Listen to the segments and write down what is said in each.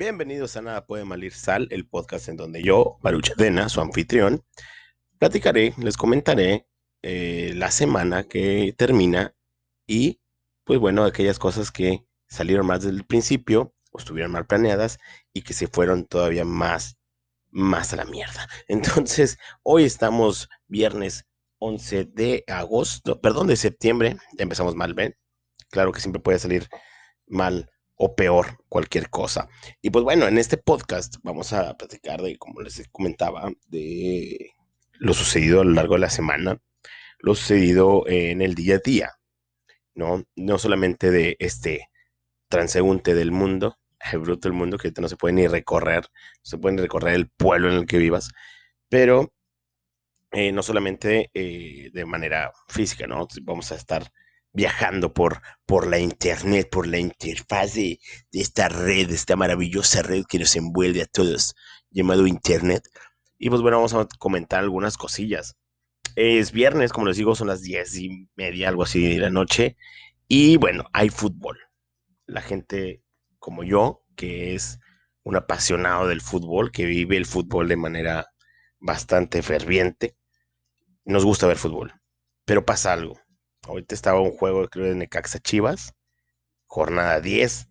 Bienvenidos a Nada Puede Malir Sal, el podcast en donde yo, Baruchadena, su anfitrión, platicaré, les comentaré eh, la semana que termina y, pues bueno, aquellas cosas que salieron más del principio o estuvieron mal planeadas y que se fueron todavía más, más a la mierda. Entonces, hoy estamos viernes 11 de agosto, perdón, de septiembre, ya empezamos mal, ¿ven? Claro que siempre puede salir mal o peor cualquier cosa. Y pues bueno, en este podcast vamos a platicar de, como les comentaba, de lo sucedido a lo largo de la semana, lo sucedido en el día a día, ¿no? No solamente de este transeúnte del mundo, el bruto del mundo, que no se puede ni recorrer, se puede recorrer el pueblo en el que vivas, pero eh, no solamente eh, de manera física, ¿no? Vamos a estar viajando por, por la internet, por la interfaz de, esta red, esta maravillosa red que nos envuelve a todos, llamado internet. Y pues bueno, vamos a comentar algunas cosillas. Es viernes, como les digo, son las diez y media, algo así de la noche. Y bueno, hay fútbol. La gente como yo, que es un apasionado del fútbol, que vive el fútbol de manera bastante ferviente, nos gusta ver fútbol. Pero pasa algo Ahorita estaba un juego, creo, de Necaxa Chivas, jornada 10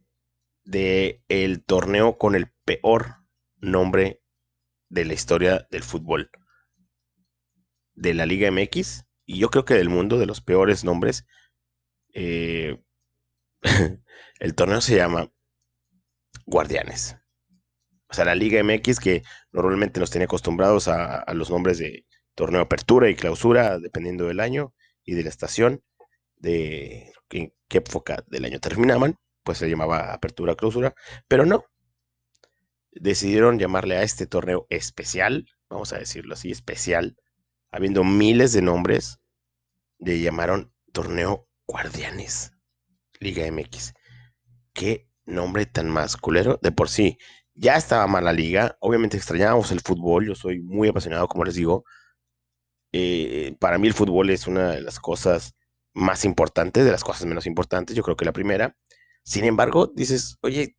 de el torneo con el peor nombre de la historia del fútbol de la Liga MX y yo creo que del mundo de los peores nombres. Eh, el torneo se llama Guardianes. O sea, la Liga MX que normalmente nos tiene acostumbrados a los nombres de torneo apertura y clausura, dependiendo del año y de la estación de en qué época del año terminaban, pues se llamaba apertura clausura, pero no. Decidieron llamarle a este torneo especial, vamos a decirlo así, especial, habiendo miles de nombres, le llamaron torneo Guardianes, Liga MX. Qué nombre tan masculero, de por sí. Ya estaba mal la liga, obviamente extrañábamos el fútbol, yo soy muy apasionado, como les digo. Eh, para mí el fútbol es una de las cosas más importantes, de las cosas menos importantes, yo creo que la primera. Sin embargo, dices, oye,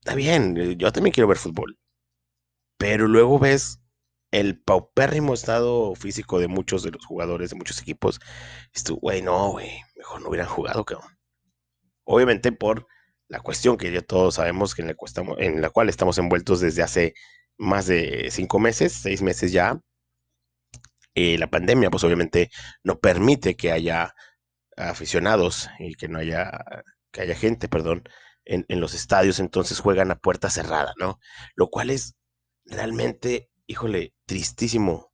está bien, eh, yo también quiero ver fútbol. Pero luego ves el paupérrimo estado físico de muchos de los jugadores de muchos equipos. Y tú, güey, no, güey, mejor no hubieran jugado, cabrón. Obviamente por la cuestión que ya todos sabemos que en la, en la cual estamos envueltos desde hace más de cinco meses, seis meses ya, eh, la pandemia, pues obviamente no permite que haya aficionados y que no haya, que haya gente, perdón, en, los estadios, entonces juegan a puerta cerrada, ¿no? Lo cual es realmente, híjole, tristísimo,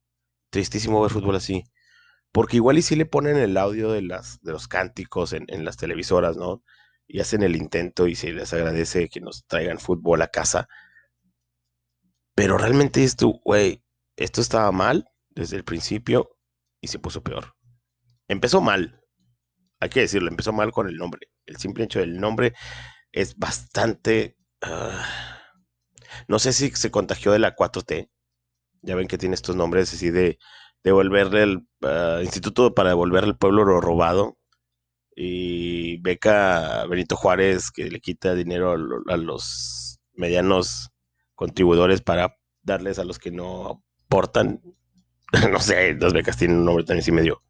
tristísimo ver fútbol así. Porque igual y si le ponen el audio de, las, de los cánticos en, en las televisoras, ¿no? Y hacen el intento y se les agradece que nos traigan fútbol a casa. Pero realmente esto, güey, esto estaba mal desde el principio y se puso peor. Empezó mal, hay que decirlo, empezó mal con el nombre. El simple hecho del nombre es bastante... Ah, no sé si se contagió de la 4T. Ya ven que tiene estos nombres así de devolverle el ah, Instituto para devolverle al pueblo lo robado. Y beca Benito Juárez que le quita dinero a, los medianos contribuidores para darles a los que no aportan. no sé, las becas tienen un nombre también así medio,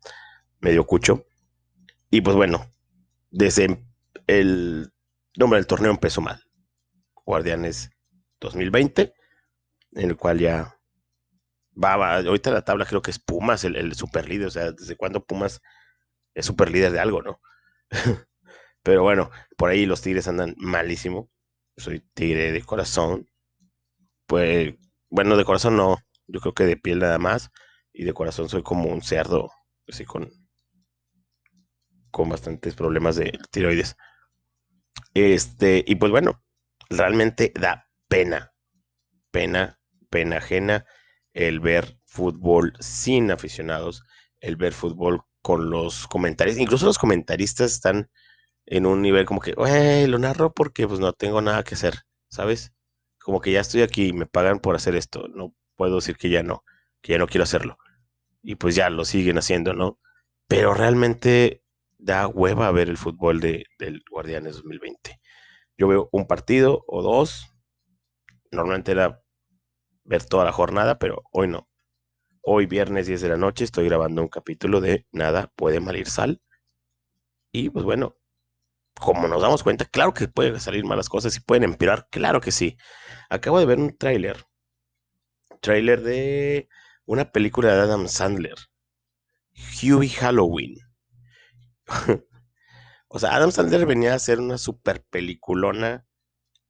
medio cucho. Y pues bueno, desde el nombre del torneo empezó mal. Guardianes 2020, en el cual ya va, ahorita la tabla creo que es Pumas, el, el super líder, o sea, desde cuándo Pumas es super líder de algo, ¿no? Pero bueno, por ahí los Tigres andan malísimo. Soy tigre de corazón. Pues, bueno, de corazón no, yo creo que de piel nada más. Y de corazón soy como un cerdo, así con con bastantes problemas de tiroides. Este, y pues bueno, realmente da pena, pena, pena ajena el ver fútbol sin aficionados, el ver fútbol con los comentarios, incluso los comentaristas están en un nivel como que, güey, lo narro porque pues no tengo nada que hacer, ¿sabes? Como que ya estoy aquí y me pagan por hacer esto, no puedo decir que ya no, que ya no quiero hacerlo. Y pues ya lo siguen haciendo, ¿no? Pero realmente da hueva ver el fútbol de, del Guardianes 2020. Yo veo un partido o dos Normalmente era ver toda la jornada, pero hoy no. Hoy viernes 10 de la noche estoy grabando un capítulo de Nada puede malir sal. Y pues bueno, como nos damos cuenta, claro que pueden salir malas cosas y pueden empeorar, claro que sí. Acabo de ver un tráiler. Tráiler de una película de Adam Sandler. Huey Halloween. o sea, Adam Sandler venía a hacer una super peliculona.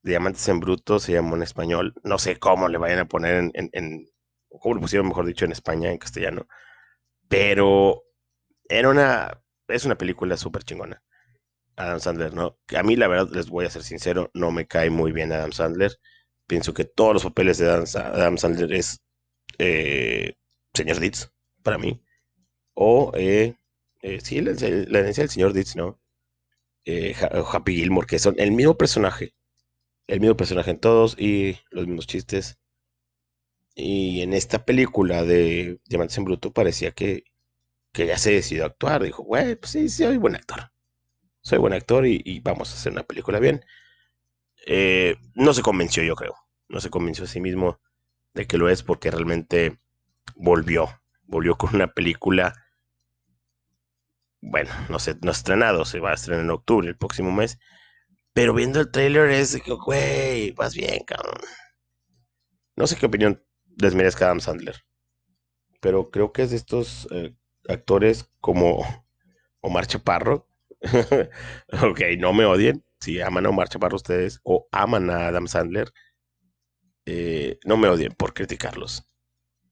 Diamantes en Bruto se llamó en español. No sé cómo le vayan a poner en, en, cómo lo pusieron, mejor dicho, en España, en castellano. Pero era una, es una película súper chingona. Adam Sandler, ¿no? A mí, la verdad, les voy a ser sincero, no me cae muy bien Adam Sandler. Pienso que todos los papeles de Adam, Sandler es eh, señor Ditz, para mí. O, eh, eh, sí, la, herencia del señor Ditz, ¿no? Happy Gilmore, que son el mismo personaje. El mismo personaje en todos y los mismos chistes. Y en esta película de Diamantes en Bruto parecía que, que ya se decidió actuar. Dijo, güey, pues sí, soy buen actor. Soy buen actor y, vamos a hacer una película bien. no se convenció, yo creo. No se convenció a sí mismo de que lo es porque realmente volvió. Volvió con una película. Bueno, no sé, no estrenado, se va a estrenar en octubre, el próximo mes. Pero viendo el trailer es que, güey, vas bien, cabrón. No sé qué opinión les merezca Adam Sandler. Pero creo que es de estos eh, actores como Omar Chaparro. ok, no me odien. Si aman a Omar Chaparro ustedes o aman a Adam Sandler, eh, no me odien por criticarlos.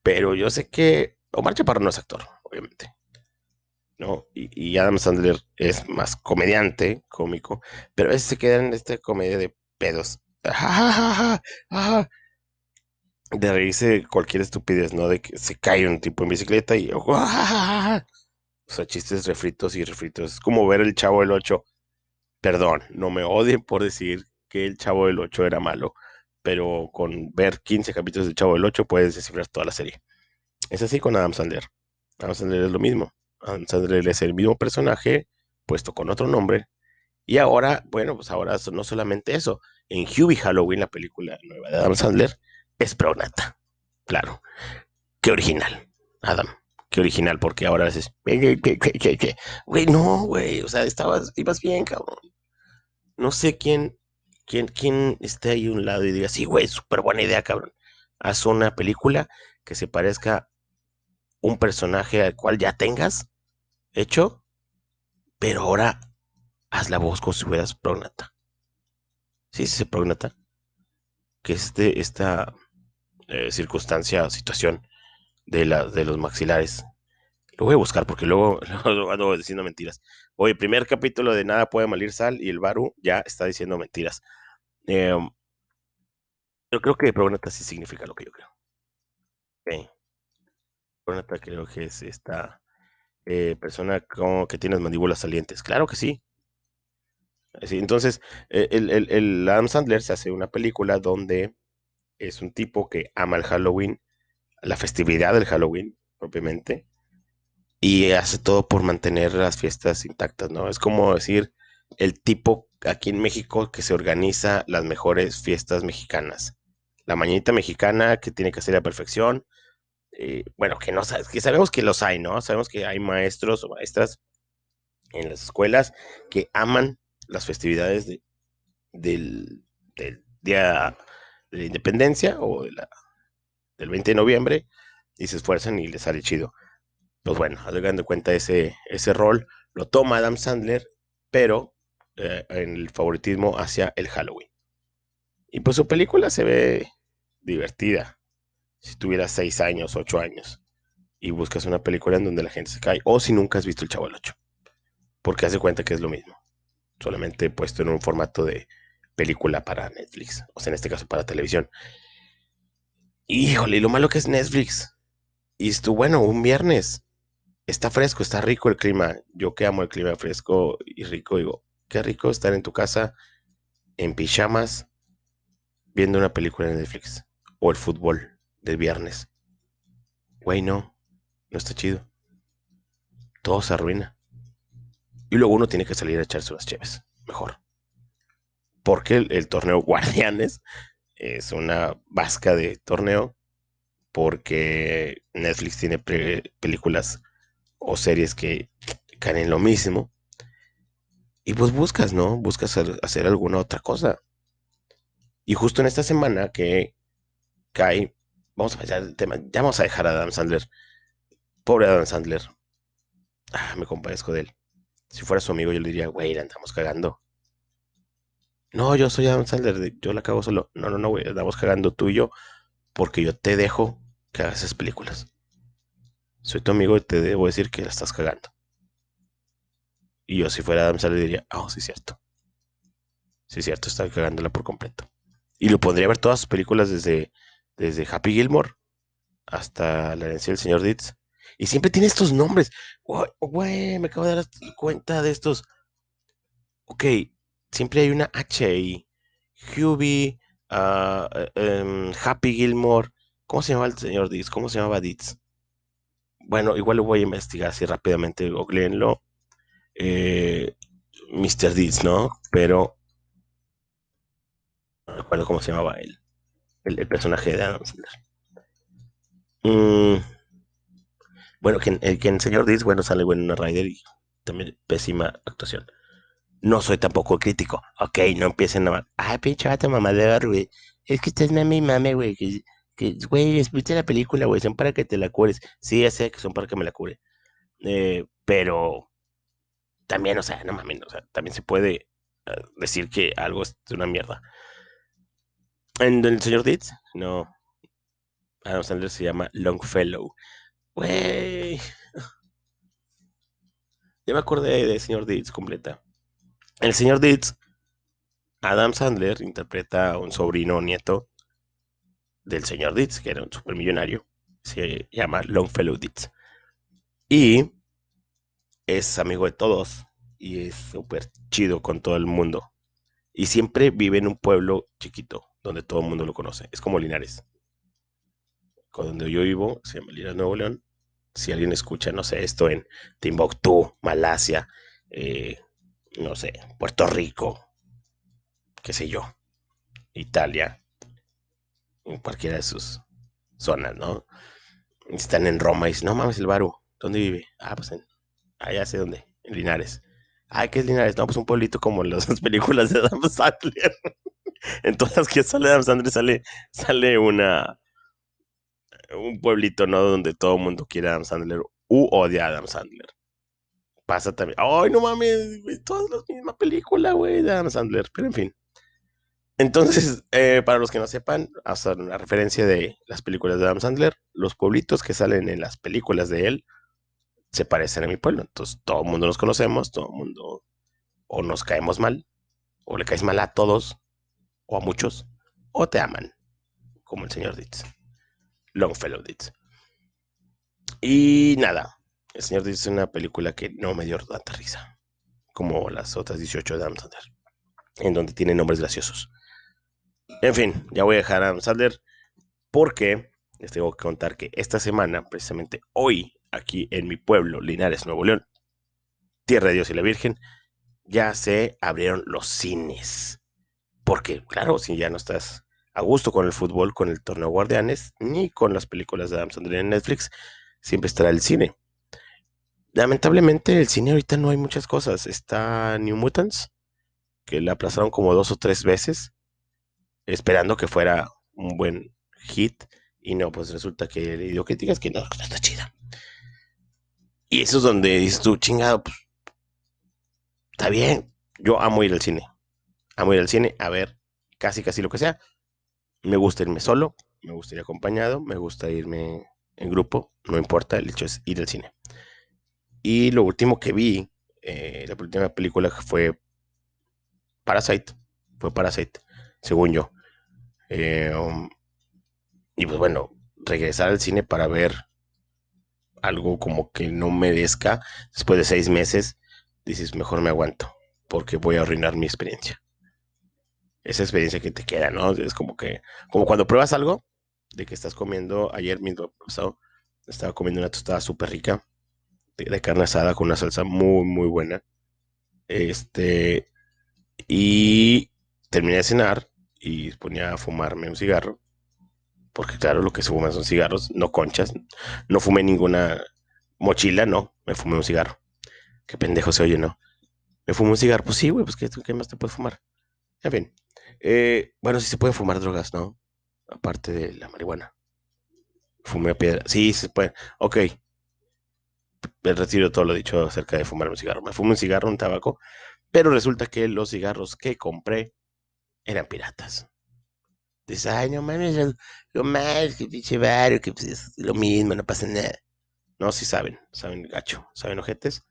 Pero yo sé que Omar Chaparro no es actor, obviamente. ¿no? Y, Adam Sandler es más comediante, cómico, pero a veces se queda en esta comedia de pedos. De reírse cualquier estupidez, ¿no? De que se cae un tipo en bicicleta y... O sea, chistes refritos y refritos. Es como ver el Chavo del 8. Perdón, no me odien por decir que el Chavo del 8 era malo pero con ver 15 capítulos de Chavo del 8 puedes descifrar toda la serie. Es así con Adam Sandler. Adam Sandler es lo mismo. Adam Sandler es el mismo personaje, puesto con otro nombre. Y ahora, bueno, pues ahora no solamente eso. En Hubie Halloween, la película nueva de Adam Sandler, es Prognata. Claro. Qué original, Adam. Qué original, porque ahora es... Güey, no, güey. O sea, estabas, ibas bien, cabrón. No sé quién ¿Quién, esté ahí a un lado y diga, sí, güey, súper buena idea, cabrón? Haz una película que se parezca un personaje al cual ya tengas hecho, pero ahora haz la voz como si fueras prognata. Sí, sí, prognata. Que este, esta eh, circunstancia o situación de, la, de los maxilares. Lo voy a buscar porque luego, luego ando diciendo mentiras. Oye, primer capítulo de Nada puede malir sal y el Baru ya está diciendo mentiras. Eh, yo creo que Prognata sí significa lo que yo creo. Prognata creo que es esta eh, persona como que tiene las mandíbulas salientes. Claro que sí. entonces, eh, el, el, el, Adam Sandler se hace una película donde es un tipo que ama el Halloween, la festividad del Halloween propiamente, y hace todo por mantener las fiestas intactas, ¿no? Es como decir, el tipo aquí en México que se organiza las mejores fiestas mexicanas. La mañanita mexicana que tiene que ser a perfección. Eh, bueno, que no que sabemos que los hay, ¿no? Sabemos que hay maestros o maestras en las escuelas que aman las festividades del, día de la independencia o del 20 de noviembre y se esfuerzan y les sale chido. Pues bueno, de cuenta ese, ese rol, lo toma Adam Sandler, pero eh, en el favoritismo hacia el Halloween. Y pues su película se ve divertida. Si tuvieras 6 años, 8 años, y buscas una película en donde la gente se cae, o si nunca has visto El Chavo del 8, porque hace cuenta que es lo mismo, solamente puesto en un formato de película para Netflix, o sea, en este caso para televisión. Híjole, y lo malo que es Netflix. Y esto, bueno, un viernes. Está fresco, está rico el clima. Yo que amo el clima fresco y rico, digo, Qué rico estar en tu casa en pijamas viendo una película en Netflix o el fútbol del viernes. Güey, no, no está chido. Todo se arruina. Y luego uno tiene que salir a echarse unas cheves, mejor. Porque el, torneo Guardianes es una vasca de torneo porque Netflix tiene películas o series que caen en lo mismo. Y pues buscas, ¿no? Buscas hacer alguna otra cosa. Y justo en esta semana que cae, vamos a pasar el tema, ya vamos a dejar a Adam Sandler. Pobre Adam Sandler. Ah, me compadezco de él. Si fuera su amigo, yo le diría, güey, andamos cagando. No, yo soy Adam Sandler, yo la cago solo. No, no, no, güey, andamos cagando tú y yo, porque yo te dejo que hagas esas películas. Soy tu amigo y te debo decir que la estás cagando. Y yo, si fuera Adam Sandler, diría, oh, sí, cierto. Sí, cierto, está cagándola por completo. Y lo pondría a ver todas sus películas desde, desde Happy Gilmore hasta La herencia del señor Ditz. Y siempre tiene estos nombres. Güey, me acabo de dar cuenta de estos. Ok, siempre hay una H ahí. Hubie, ah, em, Happy Gilmore. ¿Cómo se llamaba el señor Ditz? ¿Cómo se llamaba Ditz? Bueno, igual lo voy a investigar así rápidamente. Googleenlo. Eh, Mr. Ditz, ¿no? Pero no recuerdo cómo se llamaba él, el, personaje de Adam Sandler. Mm, bueno, que, el, en Señor Diz, bueno, sale bueno Rider y también pésima actuación. No soy tampoco crítico. Ok, no empiecen a... Ah, pinche vato mamador, güey. Es que estás mame y mame, güey. Que, güey, viste la película, güey. Son para que te la cures. Sí, ya sé que son para que me la cure. Eh, pero también, o sea, no mames, o sea, también se puede eh, decir que algo es una mierda. En el señor Ditz, no. Adam Sandler se llama Longfellow. Wey. Ya me acordé de señor Ditz completa. El señor Ditz, Adam Sandler interpreta a un sobrino o nieto del señor Ditz, que era un supermillonario. Se llama Longfellow Ditz. Y es amigo de todos. Y es súper chido con todo el mundo. Y siempre vive en un pueblo chiquito donde todo el mundo lo conoce. Es como Linares. Donde yo vivo, se llama Linares, Nuevo León. Si alguien escucha, no sé, esto en Timbuktu, Malasia, eh, no sé, Puerto Rico, qué sé yo, Italia, en cualquiera de sus zonas, ¿no? Están en Roma y dicen, no mames, el Baro, ¿dónde vive? Ah, pues en, allá sé dónde, en Linares. Ah, ¿qué es Linares? No, pues un pueblito como las películas de Adam Sandler. en todas las que sale Adam Sandler sale, sale una un pueblito, ¿no? Donde todo el mundo quiere a Adam Sandler u odia a Adam Sandler. Pasa también. Ay, no mames, todas las mismas películas, güey, de Adam Sandler. Pero en fin. Entonces, eh, para los que no sepan, hasta una referencia de las películas de Adam Sandler, los pueblitos que salen en las películas de él se parecen a mi pueblo. Entonces, todo el mundo nos conocemos, todo el mundo o nos caemos mal, o le caes mal a todos, o a muchos, o te aman, como el señor Ditz. Longfellow Ditz. Y nada, el señor Ditz es una película que no me dio tanta risa, como las otras 18 de Adam Sandler, en donde tiene nombres graciosos. En fin, ya voy a dejar a Adam Sandler porque les tengo que contar que esta semana, precisamente hoy, aquí en mi pueblo, Linares, Nuevo León, Tierra de Dios y la Virgen, ya se abrieron los cines. Porque, claro, si ya no estás a gusto con el fútbol, con el torneo Guardianes, ni con las películas de Adam Sandler en Netflix, siempre estará el cine. Lamentablemente, el cine ahorita no hay muchas cosas. Está New Mutants, que la aplazaron como dos o tres veces, esperando que fuera un buen hit. Y no, pues resulta que le dio críticas que no, no está chida. Y eso es donde dices tú, chingado, pues, está bien. Yo amo ir al cine amo ir al cine a ver casi casi lo que sea. Me gusta irme solo, me gusta ir acompañado, me gusta irme en grupo, no importa, el hecho es ir al cine. Y lo último que vi, eh, la última película fue Parasite, fue Parasite, según yo. Eh, um, y pues bueno, regresar al cine para ver algo como que no merezca después de seis meses, dices, mejor me aguanto, porque voy a arruinar mi experiencia esa experiencia que te queda, ¿no? Es como que, como cuando pruebas algo, de que estás comiendo, ayer mismo estaba comiendo una tostada súper rica, de, carne asada con una salsa muy, muy buena. Este, y terminé de cenar y ponía a fumarme un cigarro. Porque claro, lo que se fuman son cigarros, no conchas. No fumé ninguna mochila, no. Me fumé un cigarro. Qué pendejo se oye, ¿no? Me fumé un cigarro. Pues sí, güey, pues ¿qué, qué más te puedes fumar? En fin. Eh, bueno, sí se puede fumar drogas, ¿no? Aparte de la marihuana. Fumé piedra. Sí, se puede. Ok. Me retiro todo lo dicho acerca de fumar un cigarro. Me fumé un cigarro, un tabaco. Pero resulta que los cigarros que compré eran piratas. Dices, ay, no mames, lo, mal, que pinche barrio, que pues, es lo mismo, no pasa nada. No, sí saben, saben gacho, saben ojetes.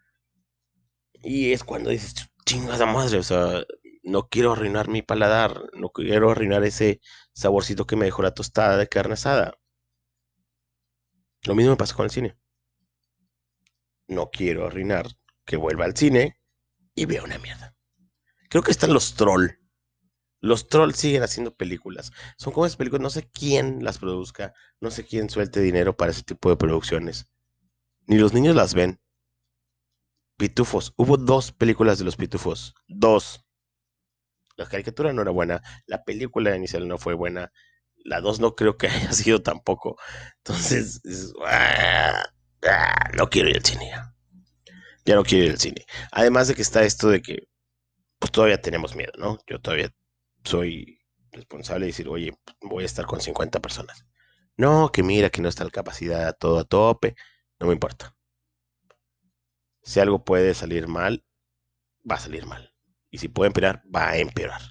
Y es cuando dices, chingada madre, o sea, no quiero arruinar mi paladar, no quiero arruinar ese saborcito que me dejó la tostada de carne asada. Lo mismo me pasa con el cine. No quiero arruinar que vuelva al cine y vea una mierda. Creo que están los troll. Los trolls siguen haciendo películas. Son como esas películas, no sé quién las produzca, no sé quién suelte dinero para ese tipo de producciones. Ni los niños las ven. Pitufos. Hubo dos películas de los pitufos. Dos. La caricatura no era buena. La película inicial no fue buena. La dos no creo que haya sido tampoco. Entonces, ah, ah, no quiero ir al cine ya. Ya no quiero ir al cine. Además de que está esto de que pues todavía tenemos miedo, ¿no? Yo todavía soy responsable de decir, oye, voy a estar con 50 personas. No, que mira que no está la capacidad todo a tope. No me importa. Si algo puede salir mal, va a salir mal. Y si puede empeorar, va a empeorar.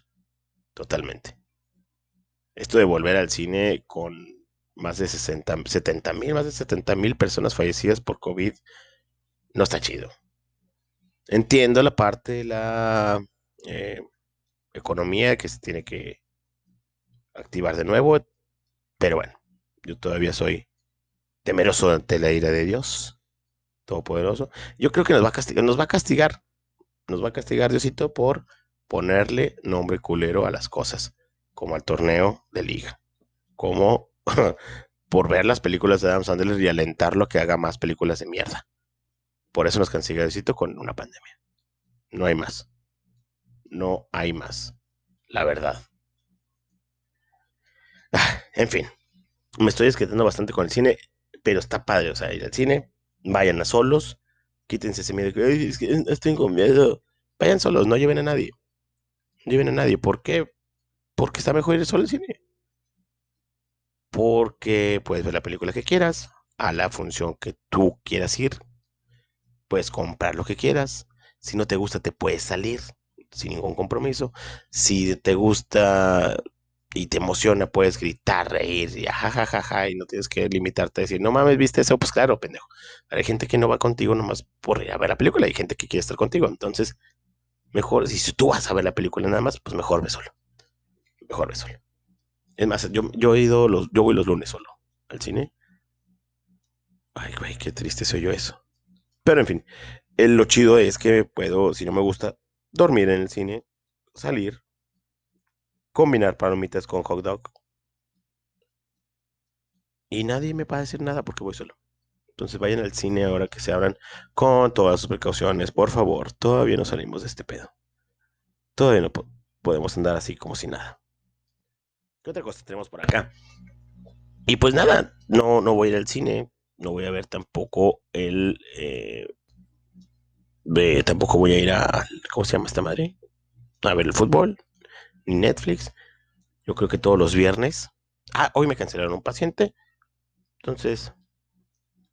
Totalmente. Esto de volver al cine con más de 60, 70 mil, más de 70 mil personas fallecidas por COVID, no está chido. Entiendo la parte de la eh, economía que se tiene que activar de nuevo, pero bueno, yo todavía soy temeroso ante la ira de Dios Todopoderoso. Yo creo que nos va a castigar, nos va a castigar, nos va a castigar Diosito por ponerle nombre culero a las cosas, como al torneo de liga, como por ver las películas de Adam Sandler y alentarlo a que haga más películas de mierda. Por eso nos castiga Diosito con una pandemia. No hay más. No hay más. La verdad. Ah, en fin, me estoy esquetando bastante con el cine pero está padre, o sea, ir al cine, vayan a solos, quítense ese miedo, que es que estoy vayan solos, no lleven a nadie, no lleven a nadie, ¿por qué? Porque está mejor ir solo al cine. Porque puedes ver la película que quieras, a la función que tú quieras ir, puedes comprar lo que quieras, si no te gusta te puedes salir sin ningún compromiso, si te gusta y te emociona, puedes gritar, reír, y jajajaja, y no tienes que limitarte a decir, no mames, viste eso, pues claro, pendejo. Hay gente que no va contigo nomás por ir a ver la película, hay gente que quiere estar contigo, entonces, mejor, si tú vas a ver la película nada más, pues mejor ve solo. Mejor ve solo. Es más, yo, yo he ido los, yo voy los lunes solo al cine. Ay, güey, qué triste soy yo eso. Pero en fin, lo chido es que puedo, si no me gusta, dormir en el cine, salir, combinar palomitas con hot dog. Y nadie me va a decir nada porque voy solo. Entonces vayan al cine ahora que se abran con todas sus precauciones, por favor. Todavía no salimos de este pedo. Todavía no podemos andar así como si nada. ¿Qué otra cosa tenemos por acá? Y pues nada, no, no voy a ir al cine. No voy a ver tampoco el... Eh, tampoco voy a ir a... ¿Cómo se llama esta madre? A ver el fútbol. Netflix. Yo creo que todos los viernes. Ah, hoy me cancelaron un paciente. Entonces,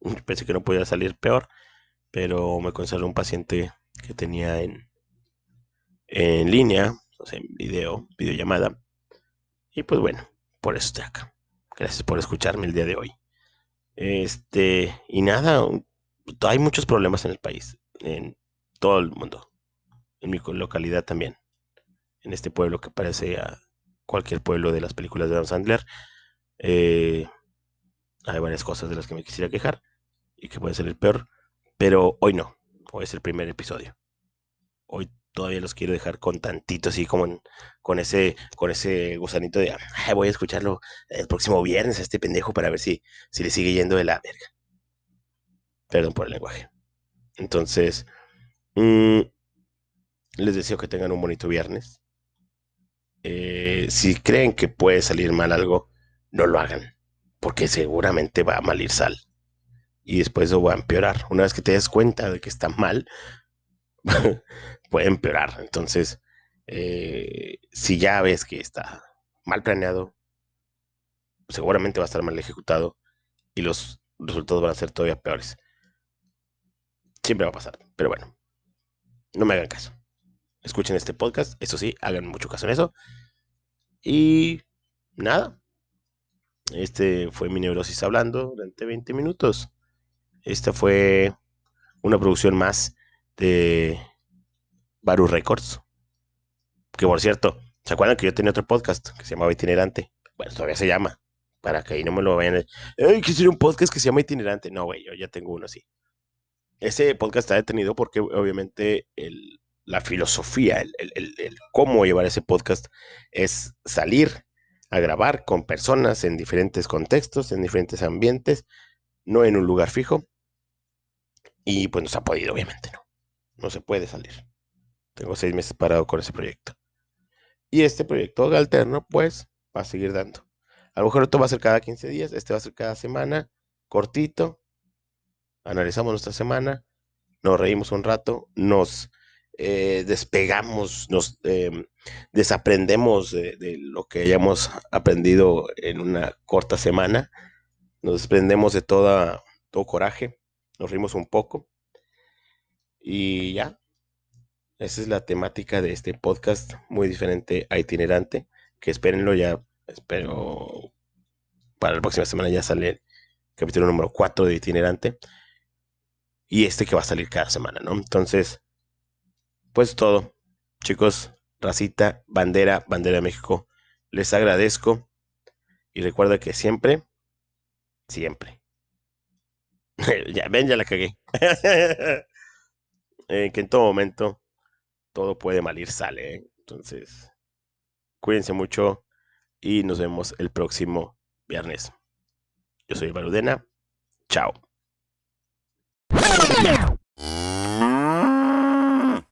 pensé que no podía salir peor. Pero me cancelaron un paciente que tenía en, en línea, o en video, videollamada. Y pues bueno, por eso estoy acá. Gracias por escucharme el día de hoy. Este, y nada, hay muchos problemas en el país, en todo el mundo, en mi localidad también en este pueblo que parece a cualquier pueblo de las películas de Adam Sandler. Eh, hay varias cosas de las que me quisiera quejar y que puede ser el peor, pero hoy no, hoy es el primer episodio. Hoy todavía los quiero dejar con tantito, así como con ese con ese gusanito de voy a escucharlo el próximo viernes a este pendejo para ver si, si le sigue yendo de la verga. Perdón por el lenguaje. Entonces, mm, les deseo que tengan un bonito viernes eh, si creen que puede salir mal algo, no lo hagan, porque seguramente va a malir sal. Y después eso va a empeorar. Una vez que te des cuenta de que está mal, puede empeorar. Entonces, eh, si ya ves que está mal planeado, seguramente va a estar mal ejecutado y los resultados van a ser todavía peores. Siempre va a pasar, pero bueno, no me hagan caso. Escuchen este podcast, eso sí, hagan mucho caso en eso. Y nada, este fue mi neurosis hablando durante 20 minutos. Esta fue una producción más de Baru Records. Que por cierto, ¿se acuerdan que yo tenía otro podcast que se llamaba Itinerante? Bueno, todavía se llama. Para que ahí no me lo vayan. ¡Ay, quisiera un podcast que se llama Itinerante! No, güey, yo ya tengo uno así. Ese podcast está detenido porque obviamente la filosofía, el, el, cómo llevar ese podcast es salir a grabar con personas en diferentes contextos, en diferentes ambientes, no en un lugar fijo. Y pues no se ha podido, obviamente, no. No se puede salir. Tengo seis meses parado con ese proyecto. Y este proyecto alterno, pues, va a seguir dando. A lo mejor esto va a ser cada 15 días, este va a ser cada semana, cortito. Analizamos nuestra semana, nos reímos un rato, nos eh, despegamos, nos em, desaprendemos de, lo que hayamos aprendido en una corta semana, nos desprendemos de toda, todo coraje, nos rimos un poco y ya, esa es la temática de este podcast, muy diferente a itinerante, que espérenlo ya, espero para la próxima semana ya sale el capítulo número 4 de itinerante. Y este que va a salir cada semana, ¿no? Entonces, pues todo. Chicos, racita, bandera, bandera de México. Les agradezco. Y recuerda que siempre, siempre. ya, ven, ya la cagué. eh, que en todo momento todo puede malir sale. ¿eh? Entonces, cuídense mucho y nos vemos el próximo viernes. Yo soy Barudena. Chao.